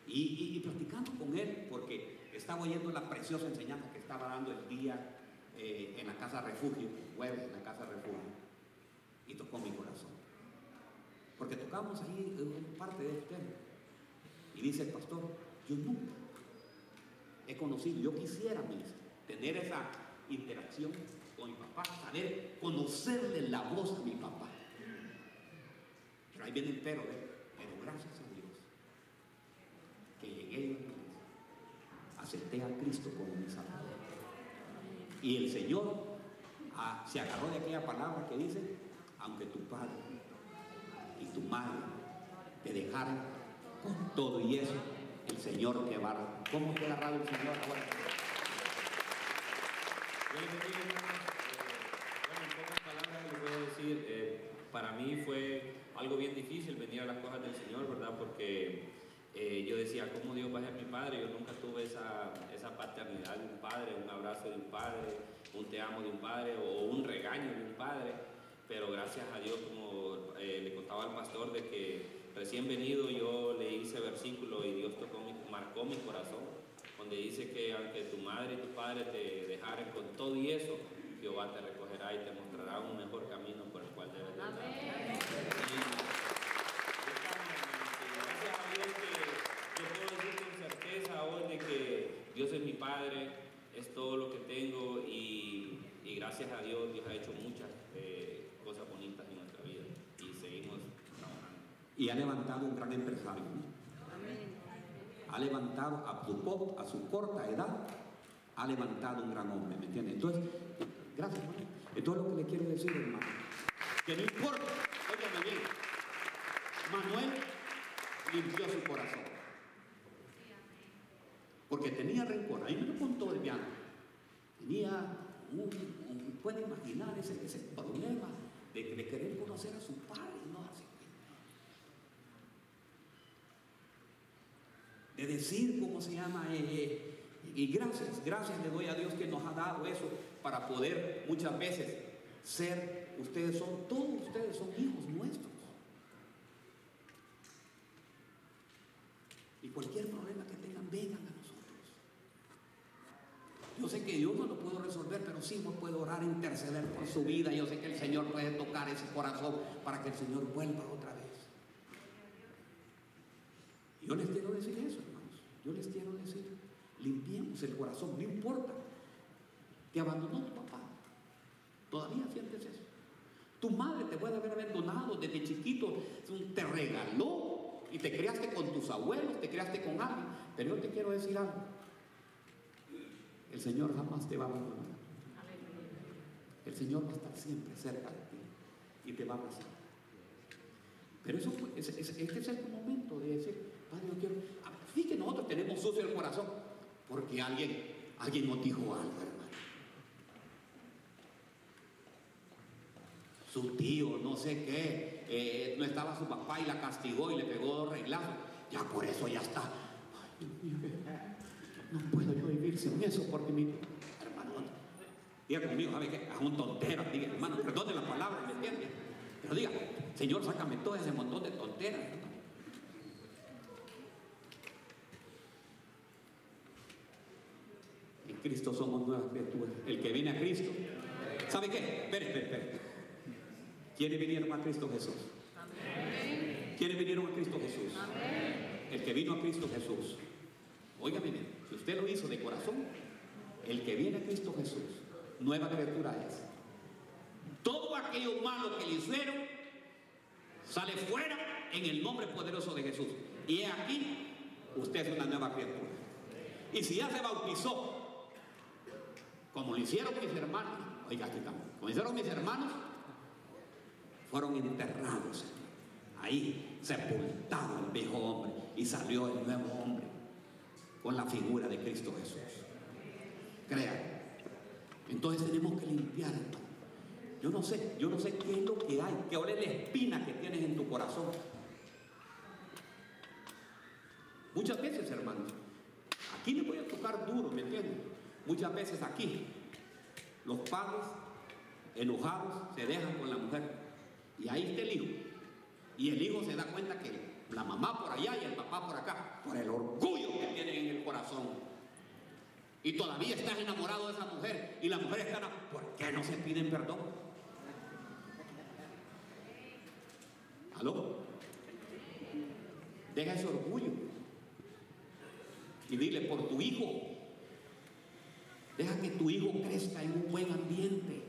Y, y, con él, porque estaba oyendo la preciosa enseñanza que estaba dando el día eh, en la casa refugio, jueves en la casa refugio, y tocó mi corazón. Porque tocamos ahí parte de este tema. Y dice el pastor, yo nunca he conocido, yo quisiera, tener esa interacción con mi papá, saber, conocerle la voz a mi papá. Pero ahí viene el pero, ¿eh? pero gracias a Dios que llegué a acepté a Cristo como mi Salvador. Y el Señor ah, se agarró de aquella palabra que dice, aunque tu padre y tu madre te dejaran con todo y eso, el Señor te va ¿Cómo te ha agarrado el Señor ahora? Bueno, en pocas palabras le puedo decir, eh, para mí fue algo bien difícil venir a las cosas del Señor, ¿verdad? Porque eh, yo decía, ¿cómo Dios va a ser mi padre? Yo nunca tuve esa, esa paternidad de un padre, un abrazo de un padre, un te amo de un padre o un regaño de un padre. Pero gracias a Dios, como eh, le contaba al pastor, de que recién venido yo leí ese versículo y Dios tocó mi, marcó mi corazón donde dice que aunque tu madre y tu padre te dejaren con todo y eso, Jehová te recogerá y te mostrará un mejor camino por el cual debes andar. Gracias a Dios que yo puedo decir con certeza hoy de que Dios es mi Padre, es todo lo que tengo y, y gracias a Dios Dios ha hecho muchas eh, cosas bonitas en nuestra vida y seguimos trabajando. Y ha levantado un gran empresario. Amén ha levantado a su, a su corta edad, ha levantado un gran hombre, ¿me entiendes? Entonces, gracias, hermano. Entonces lo que le quiero decir, hermano, que no importa, óigame bien, Manuel limpió su corazón. Porque tenía rencor, ahí me lo contó el piano. Tenía un, puede imaginar ese, ese problema de, querer conocer a su padre, no así. de decir cómo se llama. Eh, y gracias, gracias le doy a Dios que nos ha dado eso para poder muchas veces ser, ustedes son, todos ustedes son hijos nuestros. Y cualquier problema que tengan, vengan a nosotros. Yo sé que yo no lo puedo sí me puedo orar, interceder por su vida. Yo sé que el Señor puede tocar ese corazón para que el Señor vuelva otra vez. Yo les quiero decir eso, hermanos. Yo les quiero decir, limpiemos el corazón, no importa. Te abandonó tu papá. Todavía sientes eso. Tu madre te puede haber abandonado desde chiquito, te regaló y te criaste con tus abuelos, te criaste con alguien. Pero yo te quiero decir algo. El Señor jamás te va a abandonar. El Señor va a estar siempre cerca de ti y te va a abrazar. Pero eso, este es el momento de decir, Padre, yo quiero. Fíjate que nosotros tenemos sucio el corazón porque alguien, alguien nos dijo algo, hermano. Su tío, no sé qué, eh, no estaba su papá y la castigó y le pegó dos reglazos. Ya por eso ya está. No puedo yo vivir sin eso porque mi diga conmigo, ¿sabe qué? Es un tontero, diga, hermano, perdone la palabra, ¿me entiende? Pero diga, Señor, sácame todo ese montón de tonteras. En Cristo somos nuevas criaturas. El que viene a Cristo, ¿sabe qué? Espere, espere, espere. ¿Quiere venir a Cristo Jesús? ¿Quiénes vinieron a Cristo Jesús? El que vino a Cristo Jesús. Óigame bien, si usted lo hizo de corazón, el que viene a Cristo Jesús, nueva criatura es. Todo aquello malo que le hicieron sale fuera en el nombre poderoso de Jesús. Y aquí, usted es una nueva criatura. Y si ya se bautizó, como lo hicieron mis hermanos, oiga, aquí estamos, como hicieron mis hermanos, fueron enterrados ahí, sepultado el viejo hombre y salió el nuevo hombre con la figura de Cristo Jesús. Crea. Entonces tenemos que limpiar esto. Yo no sé, yo no sé qué es lo que hay, que ole la espina que tienes en tu corazón. Muchas veces, hermanos, aquí le voy a tocar duro, ¿me entienden? Muchas veces aquí, los padres enojados se dejan con la mujer. Y ahí está el hijo. Y el hijo se da cuenta que la mamá por allá y el papá por acá, por el orgullo que tienen en el corazón. Y todavía estás enamorado de esa mujer y la mujer está ¿Por qué no se piden perdón? ¿Aló? Deja ese orgullo y dile por tu hijo. Deja que tu hijo crezca en un buen ambiente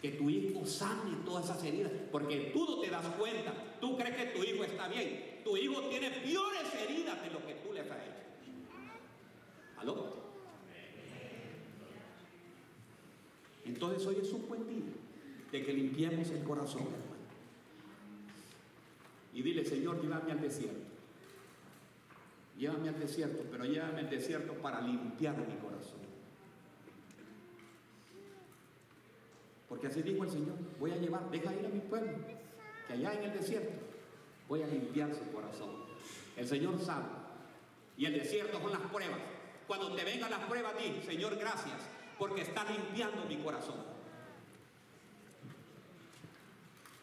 que tu hijo sane todas esas heridas, porque tú no te das cuenta, tú crees que tu hijo está bien, tu hijo tiene peores heridas de lo que tú le has hecho. ¿Aló? Entonces hoy es un buen día de que limpiemos el corazón, hermano. Y dile, Señor, llévame al desierto. Llévame al desierto, pero llévame al desierto para limpiar mi corazón. Porque así dijo el Señor, voy a llevar, deja ir a mi pueblo, que allá en el desierto voy a limpiar su corazón. El Señor sabe. Y el desierto son las pruebas. Cuando te vengan las pruebas, di, Señor, gracias, porque está limpiando mi corazón.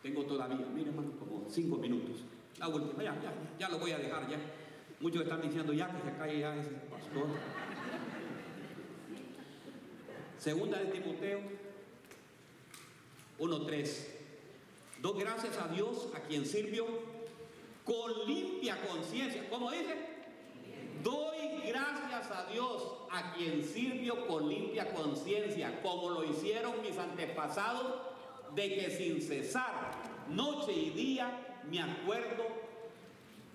Tengo todavía, mire hermano, como cinco minutos. La última, ya, ya, ya lo voy a dejar ya. Muchos están diciendo ya que se cae ya ese pastor. Segunda de Timoteo 1.3. Doy gracias a Dios a quien sirvió con limpia conciencia. ¿Cómo dice? Gracias a Dios a quien sirvió con limpia conciencia, como lo hicieron mis antepasados, de que sin cesar, noche y día, me acuerdo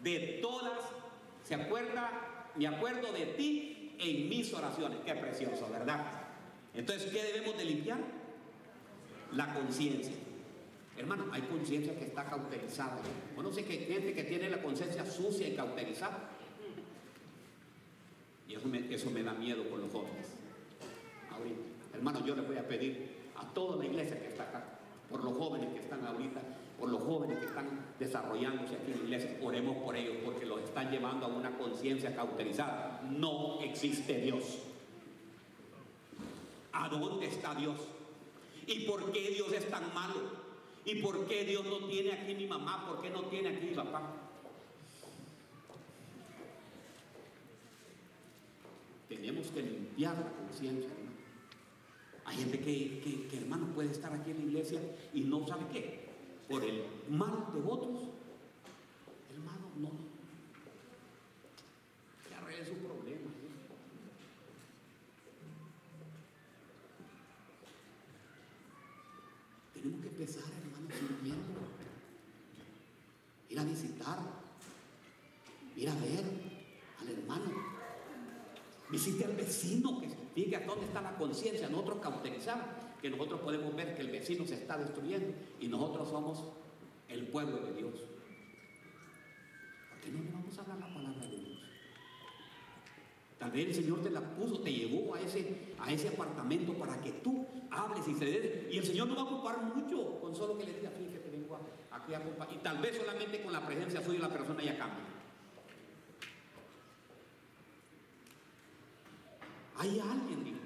de todas, se acuerda, me acuerdo de ti en mis oraciones. Qué precioso, ¿verdad? Entonces, ¿qué debemos de limpiar? la conciencia. Hermano, hay conciencia que está cauterizada. Bueno, sé que gente que tiene la conciencia sucia y cauterizada. Y eso me, eso me da miedo con los jóvenes. Ahorita. Hermano, yo le voy a pedir a toda la iglesia que está acá, por los jóvenes que están ahorita, por los jóvenes que están desarrollándose aquí en la iglesia, oremos por ellos porque los están llevando a una conciencia cauterizada. No existe Dios. ¿A dónde está Dios? ¿Y por qué Dios es tan malo? ¿Y por qué Dios no tiene aquí mi mamá? ¿Por qué no tiene aquí mi papá? Tenemos que limpiar la conciencia, hermano. Hay gente que, que, hermano, puede estar aquí en la iglesia y no sabe qué. Por el mal de otros, hermano, no. Que arregle su problema. Tenemos que empezar, hermano, sirviendo. Ir a visitar, ir a ver. Visite al vecino que diga dónde está la conciencia. Nosotros cauterizamos, que nosotros podemos ver que el vecino se está destruyendo y nosotros somos el pueblo de Dios. ¿Por qué no le vamos a dar la palabra de Dios? Tal vez el Señor te la puso, te llevó a ese, a ese apartamento para que tú hables y se dé. Y el Señor no va a ocupar mucho con solo que le diga, fíjate que te vengo aquí a. Y tal vez solamente con la presencia suya la persona ya cambia. Hay alguien, digo.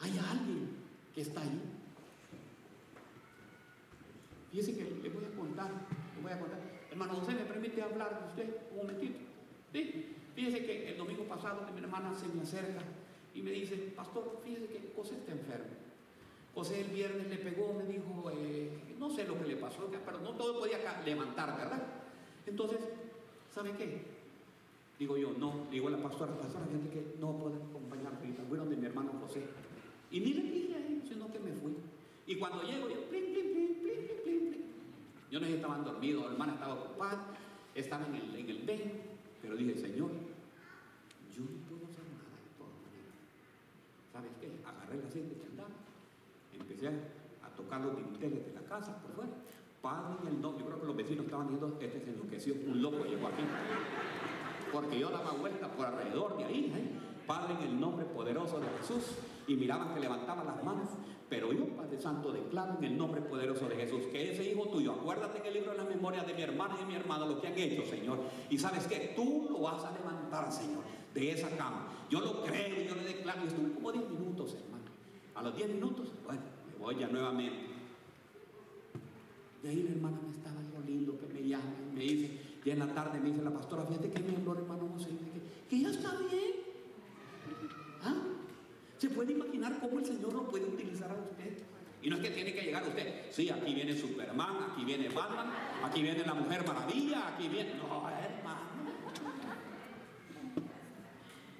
Hay alguien que está ahí. Fíjese que le voy a contar, le voy a contar. Hermano José, ¿me permite hablar de usted un momentito? ¿Sí? Fíjese que el domingo pasado mi hermana se me acerca y me dice, pastor, fíjese que José está enfermo. José el viernes le pegó, me dijo, eh, no sé lo que le pasó, pero no todo podía levantar, ¿verdad? Entonces, ¿sabe qué? Digo yo, no, digo la pastora, pastora, gente que no puede acompañar ahorita. Voy donde mi hermano José. Y ni le dije a él, sino que me fui. Y cuando llego, yo, plin, plin, plin. Yo no sé si estaban dormidos, la hermana estaba ocupada, estaba en el, en el pero dije, Señor, yo no puedo hacer nada de todas maneras. ¿Sabes qué? Agarré la cinta y andaba. Empecé a tocar los dinteles de la casa por fuera. Padre en el nombre, yo creo que los vecinos estaban diciendo, este se enloqueció, un loco llegó aquí porque yo daba vuelta por alrededor de ahí. Padre, en el nombre poderoso de Jesús, y miraban que levantaba las manos, pero yo, Padre Santo, declaro en el nombre poderoso de Jesús que ese hijo tuyo, acuérdate en el libro de las memorias de mi hermana y de mi hermano lo que han hecho, Señor, y sabes que tú lo vas a levantar, Señor, de esa cama. Yo lo creo, yo le declaro, y estuve como 10 minutos, hermano. A los 10 minutos, bueno, me voy ya nuevamente. Y ahí la hermana me estaba algo lindo que me llama y me dice, y en la tarde me dice la pastora, fíjate que me habló hermano José, que, que ya está bien. ¿Ah? ¿Se puede imaginar cómo el Señor lo puede utilizar a usted? Y no es que tiene que llegar usted, sí, aquí viene Superman, aquí viene Batman, aquí viene la Mujer Maravilla, aquí viene... No, hermano.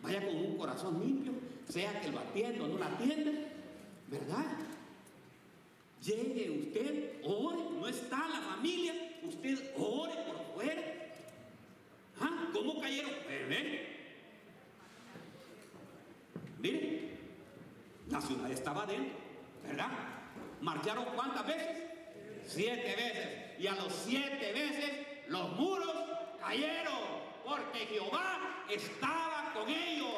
Vaya con un corazón limpio, sea que lo atienda o no lo atiende, ¿verdad? Llegue usted, ore, no está la familia, usted ore por fuera. ¿Cómo cayeron? ¿Ven? Mire, la ciudad estaba dentro, ¿verdad? ¿Marcharon cuántas veces? Siete veces. Y a los siete veces los muros cayeron, porque Jehová estaba con ellos.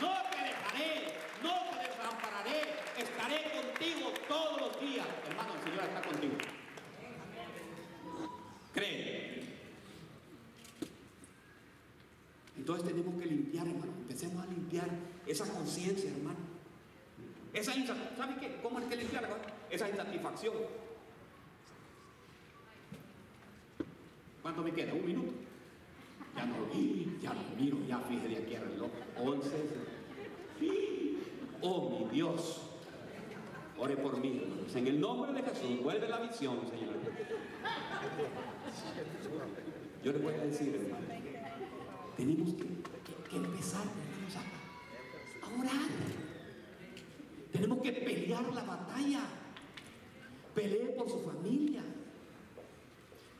No te dejaré, no te desampararé, estaré contigo todos los días. Hermano, el Señor está contigo. Cree. Entonces tenemos que limpiar, hermano. Empecemos a limpiar esa conciencia, hermano. Esa ¿sabe qué? ¿Cómo es que limpiar? Esa insatisfacción. ¿Cuánto me queda? ¿Un minuto? Ya no, ya lo miro, ya fíjate de aquí al reloj. 11. Oh, mi Dios. Ore por mí, hermanos. En el nombre de Jesús, vuelve la visión, Señor. Yo le voy a decir, hermano, tenemos que, empezar, hermanos, a, a orar. Tenemos que pelear la batalla. Pelee por su familia.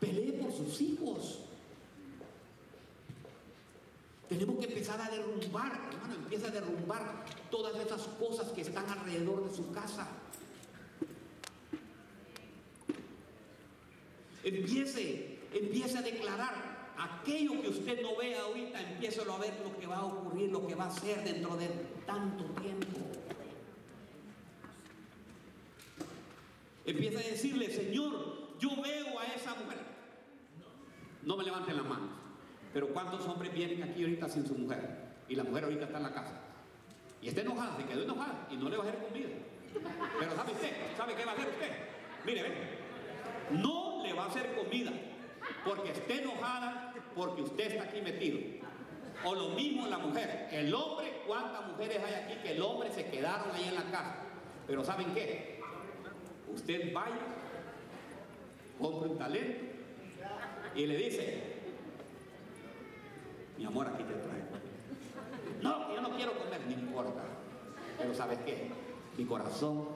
Pelee por sus hijos. Tenemos que empezar a derrumbar, hermano, empieza a derrumbar todas esas cosas que están alrededor de su casa. Empiece, empiece a declarar aquello que usted no ve ahorita, empiece a ver lo que va a ocurrir, lo que va a ser dentro de tanto tiempo. Empieza a decirle, Señor, yo veo a esa mujer. No me levanten las manos. Pero ¿cuántos hombres vienen aquí ahorita sin su mujer? Y la mujer ahorita está en la casa. Y está enojada, se quedó enojada y no le va a hacer comida. Pero ¿sabe usted? ¿Sabe qué va a hacer usted? Mire, ven. No le va a hacer comida porque esté enojada porque usted está aquí metido. O lo mismo la mujer. El hombre, ¿cuántas mujeres hay aquí que el hombre se quedaron ahí en la casa? Pero ¿saben qué? Usted vaya, compre un talento y le dice, mi amor, aquí te traigo. No, yo no quiero comer, no importa. Pero ¿sabes qué? Mi corazón,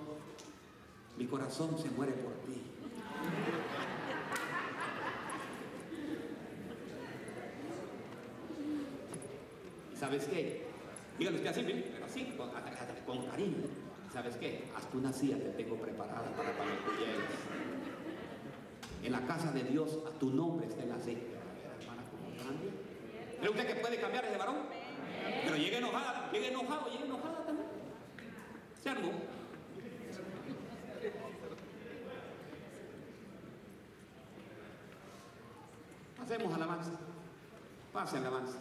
mi corazón se muere por ti. ¿Sabes qué? Dígale usted así, pero así, con, cariño. ¿Sabes qué? Hasta una silla te tengo preparada para cuando tú llegues. En la casa de Dios, a tu nombre está en la silla. ¿Cree usted que puede cambiar ese varón? Pero llegue enojada, llegue enojado, llegue enojada también. Se armó. Hacemos alabanza. Pase alabanza.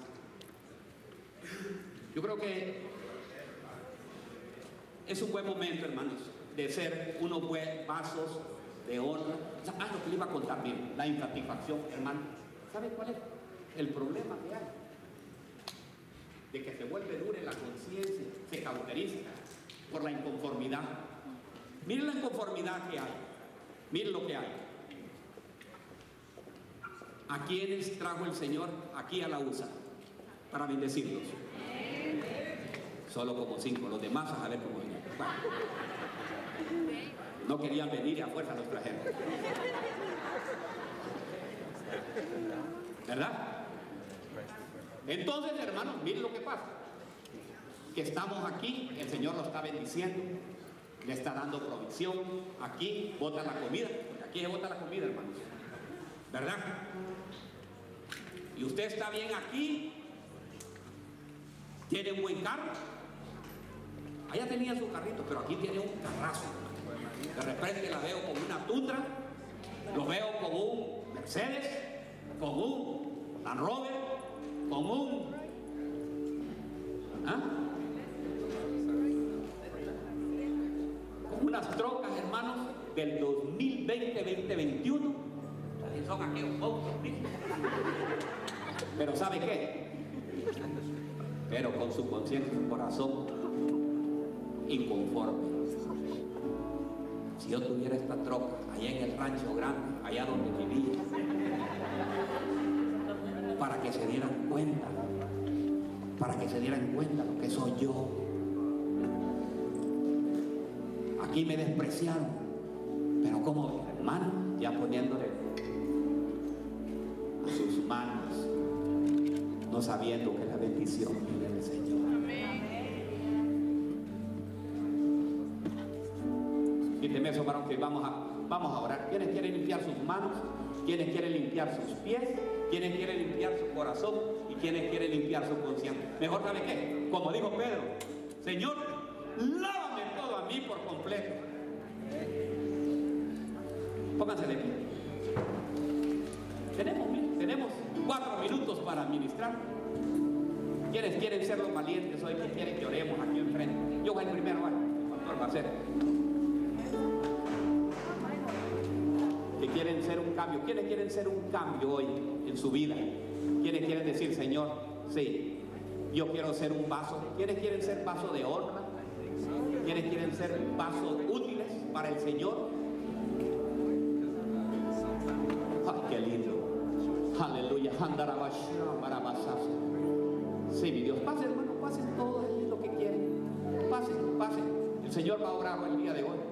Yo creo que es un buen momento, hermanos, de ser unos buenos vasos de honra. ah, lo que le iba a contar bien, la insatisfacción, hermano. ¿Sabe cuál es el problema que hay? De que se vuelve dura la conciencia, se cauteriza por la inconformidad. Miren la inconformidad que hay. Miren lo que hay. ¿A quiénes trajo el Señor aquí a la USA para bendecirlos? Solo como cinco, los demás a ver cómo venían. No querían venir y a fuerza los trajeron. ¿Verdad? Entonces, hermanos, miren lo que pasa. Que estamos aquí, el Señor lo está bendiciendo, le está dando provisión. Aquí bota la comida, porque aquí se bota la comida, hermanos. ¿Verdad? Y usted está bien aquí, tiene un buen carro. Allá tenía su carrito, pero aquí tiene un carrazo. De repente la veo con una Tundra, lo veo con un Mercedes, con un Land Rover, con un... ¿ah? Con unas trocas, hermanos, del 2020-2021. Son aquellos monstruos, Pero ¿sabe qué? Pero con su conciencia y su corazón inconforme. Si yo tuviera esta troca allá en el rancho grande, allá donde vivía, para que se dieran cuenta, para que se dieran cuenta lo que soy yo. Aquí me despreciaron, pero como hermano, ya poniéndole a sus manos, no sabiendo que la bendición del Señor. Quíteme eso, varón, que vamos a, vamos a orar. ¿Quiénes quieren limpiar sus manos? ¿Quiénes quieren limpiar sus pies? ¿Quiénes quieren limpiar su corazón? ¿Y quiénes quieren limpiar su conciencia? Mejor, ¿sabe qué? Como dijo Pedro, Señor, lávame todo a mí por completo. Pónganse de pie. Tenemos, tenemos cuatro minutos para administrar. ¿Quiénes quieren ser los valientes hoy? que quieren que oremos aquí enfrente? Yo voy primero, ¿vale? ¿Cuánto va a ser? Ser un cambio. ¿Quiénes quieren ser un cambio hoy en su vida? ¿Quiénes quieren decir, Señor, sí, yo quiero ser un vaso? ¿Quiénes quieren ser vaso de honra? ¿Quiénes quieren ser vasos útiles para el Señor? ¡Ay, qué lindo! Aleluya. Sí, mi Dios. Pasen, hermano, pasen todo lo que quieren. Pasen, pasen. El Señor va a orar el día de hoy.